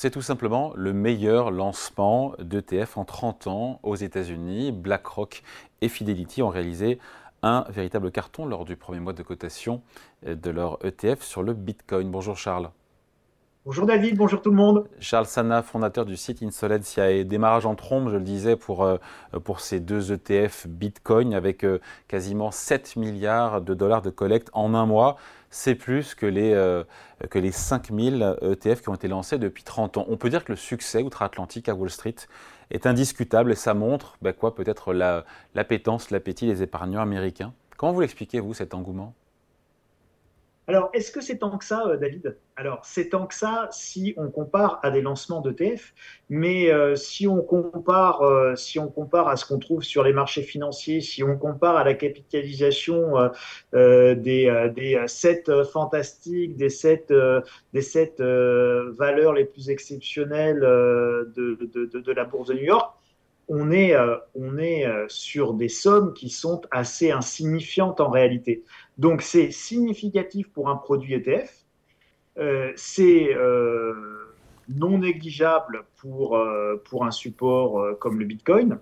c'est tout simplement le meilleur lancement d'ETF en 30 ans aux États-Unis. BlackRock et Fidelity ont réalisé un véritable carton lors du premier mois de cotation de leur ETF sur le Bitcoin. Bonjour Charles. Bonjour David, bonjour tout le monde. Charles Sana, fondateur du site Insolence, démarrage en trombe, je le disais, pour, euh, pour ces deux ETF Bitcoin avec euh, quasiment 7 milliards de dollars de collecte en un mois. C'est plus que les, euh, que les 5000 ETF qui ont été lancés depuis 30 ans. On peut dire que le succès outre-Atlantique à Wall Street est indiscutable et ça montre bah, quoi peut-être l'appétence, l'appétit des épargnants américains. Comment vous l'expliquez, vous, cet engouement? Alors, est-ce que c'est tant que ça, euh, David? Alors, c'est tant que ça si on compare à des lancements d'ETF, mais euh, si, on compare, euh, si on compare à ce qu'on trouve sur les marchés financiers, si on compare à la capitalisation des, des sept fantastiques, des sept, des sept valeurs les plus exceptionnelles de, de, la bourse de New York, on est, on est sur des sommes qui sont assez insignifiantes en réalité. Donc c'est significatif pour un produit ETF, euh, c'est euh, non négligeable pour, euh, pour un support comme le Bitcoin.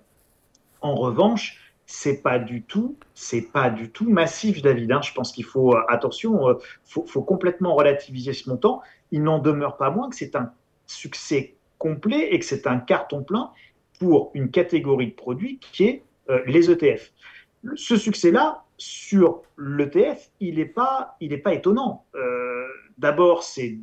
En revanche, c'est pas du tout, c'est pas du tout massif, David. Hein. Je pense qu'il faut attention, faut, faut complètement relativiser ce montant. Il n'en demeure pas moins que c'est un succès complet et que c'est un carton plein pour une catégorie de produits qui est les ETF. Ce succès-là, sur l'ETF, il n'est pas, pas étonnant. Euh, d'abord, c'est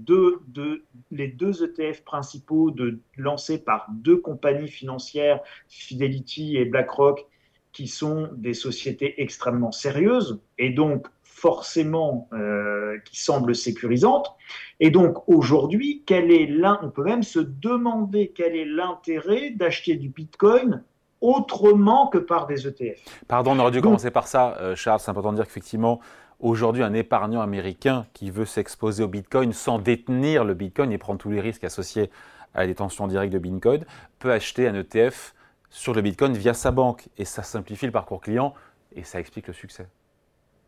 les deux ETF principaux de, lancés par deux compagnies financières, Fidelity et BlackRock, qui sont des sociétés extrêmement sérieuses et donc forcément euh, qui semblent sécurisantes. Et donc aujourd'hui, quel est l'un On peut même se demander quel est l'intérêt d'acheter du Bitcoin autrement que par des ETF. Pardon, on aurait dû commencer par ça, euh, Charles. C'est important de dire qu'effectivement, aujourd'hui, un épargnant américain qui veut s'exposer au Bitcoin sans détenir le Bitcoin et prendre tous les risques associés à la détention directe de Bitcoin peut acheter un ETF sur le Bitcoin via sa banque. Et ça simplifie le parcours client et ça explique le succès.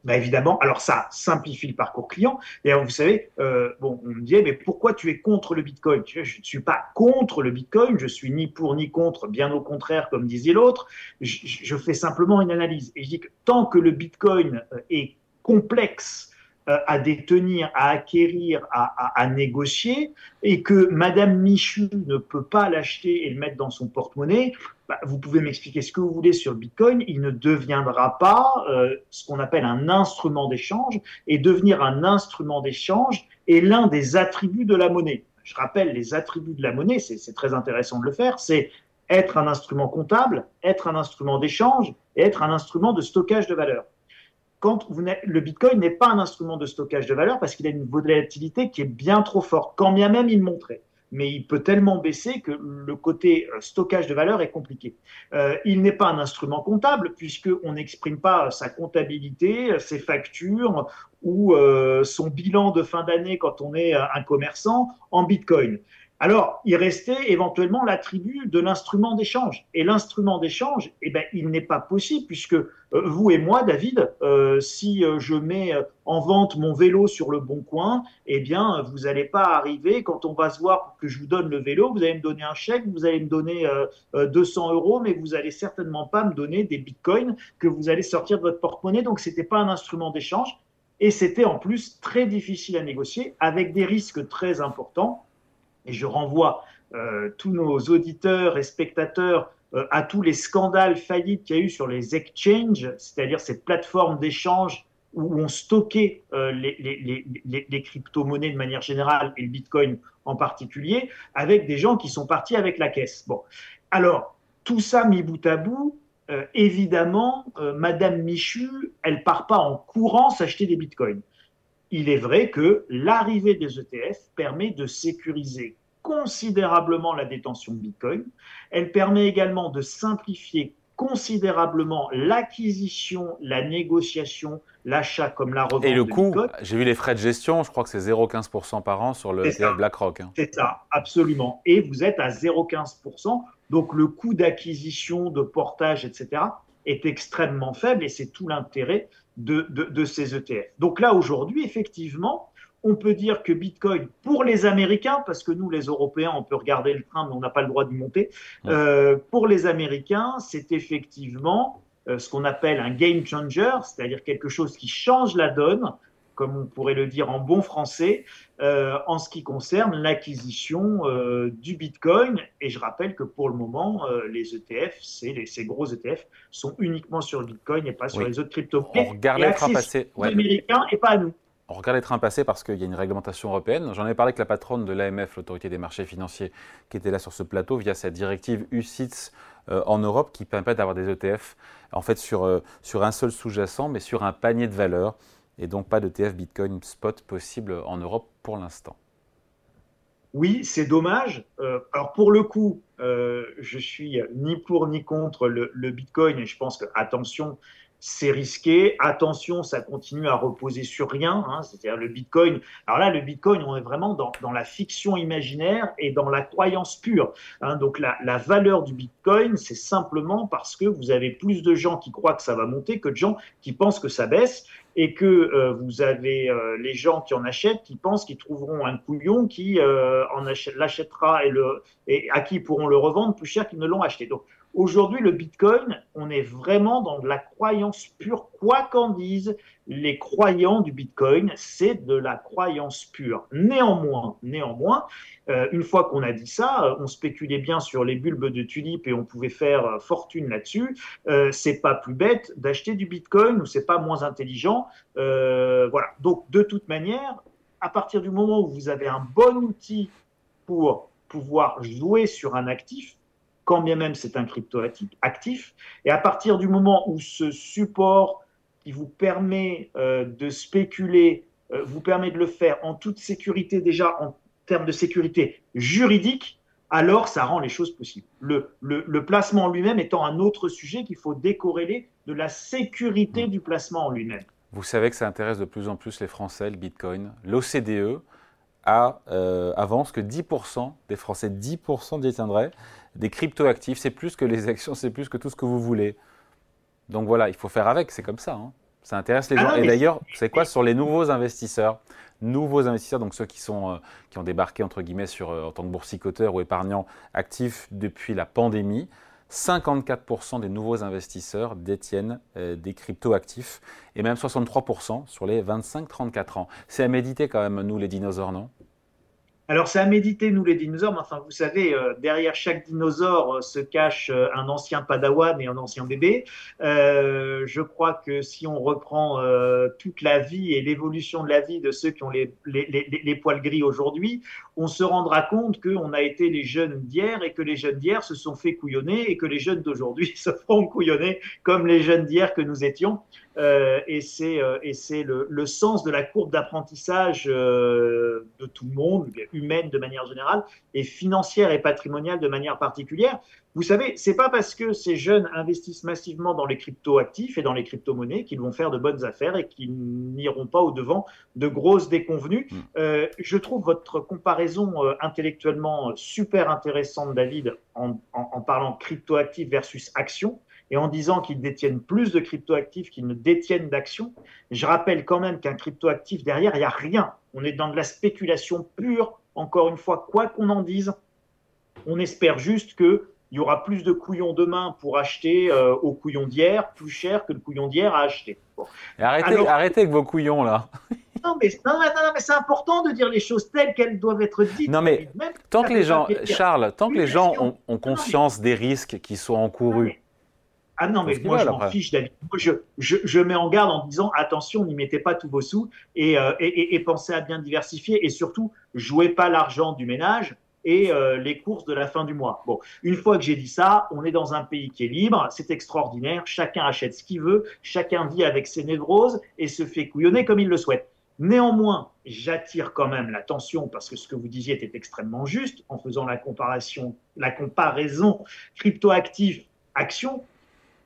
Bah évidemment, alors ça simplifie le parcours client. Et vous savez, euh, bon, on me dit, mais pourquoi tu es contre le Bitcoin? Je ne suis pas contre le Bitcoin, je suis ni pour ni contre, bien au contraire, comme disait l'autre. Je, je, fais simplement une analyse. Et je dis que tant que le Bitcoin euh, est complexe, à détenir, à acquérir, à, négocier, et que Madame Michu ne peut pas l'acheter et le mettre dans son porte-monnaie, bah, vous pouvez m'expliquer ce que vous voulez sur Bitcoin, il ne deviendra pas euh, ce qu'on appelle un instrument d'échange, et devenir un instrument d'échange est l'un des attributs de la monnaie. Je rappelle les attributs de la monnaie, c'est très intéressant de le faire, c'est être un instrument comptable, être un instrument d'échange et être un instrument de stockage de valeur quand le Bitcoin n'est pas un instrument de stockage de valeur parce qu'il a une volatilité qui est bien trop forte, quand bien même il montrait. Mais il peut tellement baisser que le côté euh, stockage de valeur est compliqué. Euh, il n'est pas un instrument comptable puisqu'on n'exprime pas sa comptabilité, ses factures ou euh, son bilan de fin d'année quand on est un commerçant en Bitcoin. Alors, il restait éventuellement l'attribut de l'instrument d'échange. Et l'instrument d'échange, eh ben, il n'est pas possible puisque euh, vous et moi, David, euh, si euh, je mets en vente mon vélo sur le bon coin, eh bien, vous n'allez pas arriver quand on va se voir pour que je vous donne le vélo, vous allez me donner un chèque, vous allez me donner 200 euros, mais vous allez certainement pas me donner des bitcoins que vous allez sortir de votre porte-monnaie. Donc, c'était pas un instrument d'échange. Et c'était en plus très difficile à négocier avec des risques très importants et je renvoie euh, tous nos auditeurs et spectateurs euh, à tous les scandales faillites qu'il y a eu sur les exchanges, c'est-à-dire ces plateformes d'échange où on stockait euh, les, crypto-monnaies de manière générale et le Bitcoin en particulier, avec des gens qui sont partis avec la caisse. Bon, alors tout ça mis bout à bout, évidemment, Madame Michu, elle part pas en courant s'acheter des bitcoins il est vrai que l'arrivée des ETF permet de sécuriser considérablement la détention de Bitcoin. Elle permet également de simplifier considérablement l'acquisition, la négociation, l'achat comme la revente. Et le coût, j'ai vu les frais de gestion, je crois que c'est 0,15% par an sur le ETF BlackRock. Hein. C'est ça, absolument. Et vous êtes à 0,15%, donc le coût d'acquisition, de portage, etc., est extrêmement faible et c'est tout l'intérêt de, de, ces ETF. Donc là, aujourd'hui, effectivement, on peut dire que Bitcoin, pour les Américains, parce que nous, les Européens, on peut regarder le train, mais on n'a pas le droit de monter, euh, pour les Américains, c'est effectivement euh, ce qu'on appelle un game changer, c'est-à-dire quelque chose qui change la donne, comme on pourrait le dire en bon français, euh, en ce qui concerne l'acquisition du Bitcoin. Et je rappelle que pour le moment, les ETF, ces gros ETF, sont uniquement sur le Bitcoin et pas sur les autres crypto On regarde les trains passer. Américains et pas à nous on regarde les trains passer parce qu'il y a une réglementation européenne. J'en ai parlé avec la patronne de l'AMF, l'autorité des marchés financiers, qui était là sur ce plateau via cette directive UCITS euh, en Europe qui permet d'avoir des ETF en fait sur, euh, sur un seul sous-jacent, mais sur un panier de valeurs. Et donc pas d'ETF Bitcoin spot possible en Europe pour l'instant. Oui, c'est dommage. Euh, alors pour le coup, je suis ni pour ni contre le, le Bitcoin et je pense que attention, c'est risqué. Attention, ça continue à reposer sur rien. Hein, C'est-à-dire le Bitcoin. Alors là, le Bitcoin, on est vraiment dans, la fiction imaginaire et dans la croyance pure. Hein, donc la, valeur du Bitcoin, c'est simplement parce que vous avez plus de gens qui croient que ça va monter que de gens qui pensent que ça baisse et que euh, vous avez euh, les gens qui en achètent qui pensent qu'ils trouveront un couillon qui euh, l'achètera et, à qui ils pourront le revendre plus cher qu'ils ne l'ont acheté. Aujourd'hui, le Bitcoin, on est vraiment dans de la croyance pure. Quoi qu'en disent les croyants du Bitcoin, c'est de la croyance pure. Néanmoins, néanmoins, euh, une fois qu'on a dit ça, euh, on spéculait bien sur les bulbes de tulipes et on pouvait faire euh, fortune là-dessus. Euh, c'est pas plus bête d'acheter du Bitcoin ou c'est pas moins intelligent. voilà. Donc, de toute manière, à partir du moment où vous avez un bon outil pour pouvoir jouer sur un actif, quand bien même c'est un crypto actif. Et à partir du moment où ce support qui vous permet euh, de spéculer, euh, vous permet de le faire en toute sécurité déjà en termes de sécurité juridique, alors ça rend les choses possibles. Le, placement en lui-même étant un autre sujet qu'il faut décorréler de la sécurité du placement en lui-même. Vous savez que ça intéresse de plus en plus les Français, le Bitcoin. L'OCDE euh, avance que 10% des Français, 10% détiendraient des cryptoactifs. C'est plus que les actions, c'est plus que tout ce que vous voulez. Donc voilà, il faut faire avec, c'est comme ça. Hein. Ça intéresse les ah gens. Et d'ailleurs, c'est quoi sur les nouveaux investisseurs? Nouveaux investisseurs, donc ceux qui, sont, euh, qui ont débarqué entre guillemets sur, euh, en tant que boursicoteurs ou épargnants actifs depuis la pandémie. 54% des nouveaux investisseurs détiennent euh, des cryptoactifs et même 63% sur les 25-34 ans. C'est à méditer quand même, nous les dinosaures, non? Alors, c'est à méditer, nous, les dinosaures, mais enfin, vous savez, euh, derrière chaque dinosaure euh, se cache euh, un ancien padawan et un ancien bébé. je crois que si on reprend toute la vie et l'évolution de la vie de ceux qui ont les, les, les, poils gris aujourd'hui, on se rendra compte qu'on a été les jeunes d'hier et que les jeunes d'hier se sont fait couillonner et que les jeunes d'aujourd'hui se feront couillonner comme les jeunes d'hier que nous étions. Euh, et c'est le, le, sens de la courbe d'apprentissage de tout le monde, humaine de manière générale, et financière et patrimoniale de manière particulière. Vous savez, c'est pas parce que ces jeunes investissent massivement dans les crypto-actifs et dans les crypto-monnaies qu'ils vont faire de bonnes affaires et qu'ils n'iront pas au devant de grosses déconvenues. Mm. Euh, je trouve votre comparaison euh, intellectuellement super intéressante, David, en, en, en parlant crypto-actifs versus actions et en disant qu'ils détiennent plus de cryptoactifs qu'ils ne détiennent d'actions. Je rappelle quand même qu'un cryptoactif derrière, il n'y a rien. On est dans de la spéculation pure. Encore une fois, quoi qu'on en dise, on espère juste que il y aura plus de couillons demain pour acheter euh, au couillon d'hier, plus cher que le couillon d'hier à acheter. Arrêtez, arrêtez avec vos couillons là. Non mais, non, non, mais c'est important de dire les choses telles qu'elles doivent être dites. Non mais tant que les gens, Charles, tant que les gens ont, ont conscience des risques qui sont encourus, ah non, mais moi, je m'en fiche, David. Moi, je, je, je, mets en garde en disant attention, n'y mettez pas tous vos sous et, euh, et, et, pensez à bien diversifier et surtout, jouez pas l'argent du ménage et euh, les courses de la fin du mois. Bon, une fois que j'ai dit ça, on est dans un pays qui est libre, c'est extraordinaire, chacun achète ce qu'il veut, chacun vit avec ses névroses et se fait couillonner comme il le souhaite. Néanmoins, j'attire quand même l'attention parce que ce que vous disiez était extrêmement juste en faisant la comparaison, la comparaison crypto-actif-action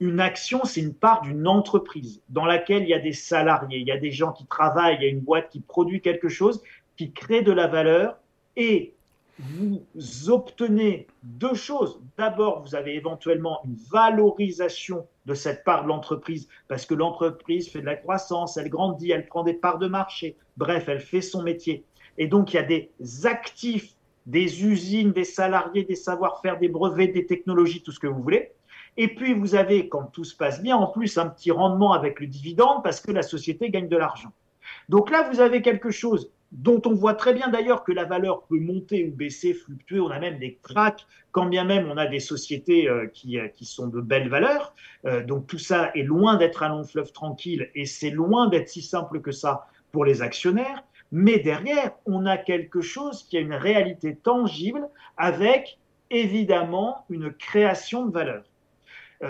une action, c'est une part d'une entreprise dans laquelle il y a des salariés, il y a des gens qui travaillent, il y a une boîte qui produit quelque chose, qui crée de la valeur et vous obtenez deux choses. D'abord, vous avez éventuellement une valorisation de cette part de l'entreprise parce que l'entreprise fait de la croissance, elle grandit, elle prend des parts de marché, bref, elle fait son métier. Et donc, il y a des actifs, des usines, des salariés, des savoir-faire, des brevets, des technologies, tout ce que vous voulez. Et puis, vous avez, quand tout se passe bien, en plus un petit rendement avec le dividende parce que la société gagne de l'argent. Donc là, vous avez quelque chose dont on voit très bien d'ailleurs que la valeur peut monter ou baisser, fluctuer. On a même des cracks, quand bien même on a des sociétés euh, qui, euh, qui, sont de belles valeurs. Euh, donc tout ça est loin d'être un long fleuve tranquille et c'est loin d'être si simple que ça pour les actionnaires. Mais derrière, on a quelque chose qui a une réalité tangible avec évidemment une création de valeur.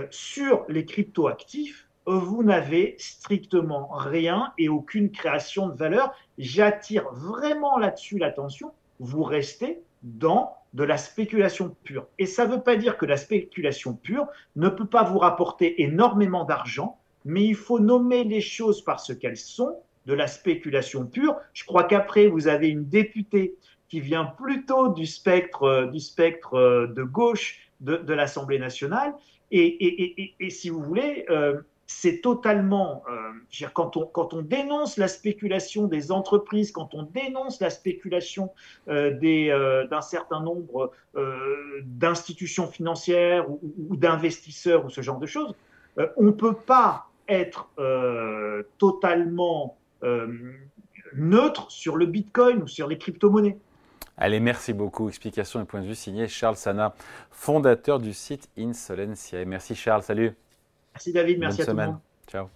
Sur les cryptoactifs, vous n'avez strictement rien et aucune création de valeur. J'attire vraiment là-dessus l'attention. Vous restez dans de la spéculation pure. Et ça ne veut pas dire que la spéculation pure ne peut pas vous rapporter énormément d'argent, mais il faut nommer les choses par ce qu'elles sont, de la spéculation pure. Je crois qu'après, vous avez une députée qui vient plutôt du spectre, du spectre de gauche de, l'Assemblée nationale. Et, si vous voulez, euh, c'est totalement, euh, quand, on, dénonce la spéculation des entreprises, quand on dénonce la spéculation euh, euh, d'un certain nombre d'institutions financières ou, d'investisseurs ou ce genre de choses, on ne peut pas être totalement neutre sur le Bitcoin ou sur les crypto-monnaies. Allez, merci beaucoup. Explication et point de vue signé Charles Sana, fondateur du site Insolencia. Merci Charles, salut. Merci David, merci à tout le monde. Ciao.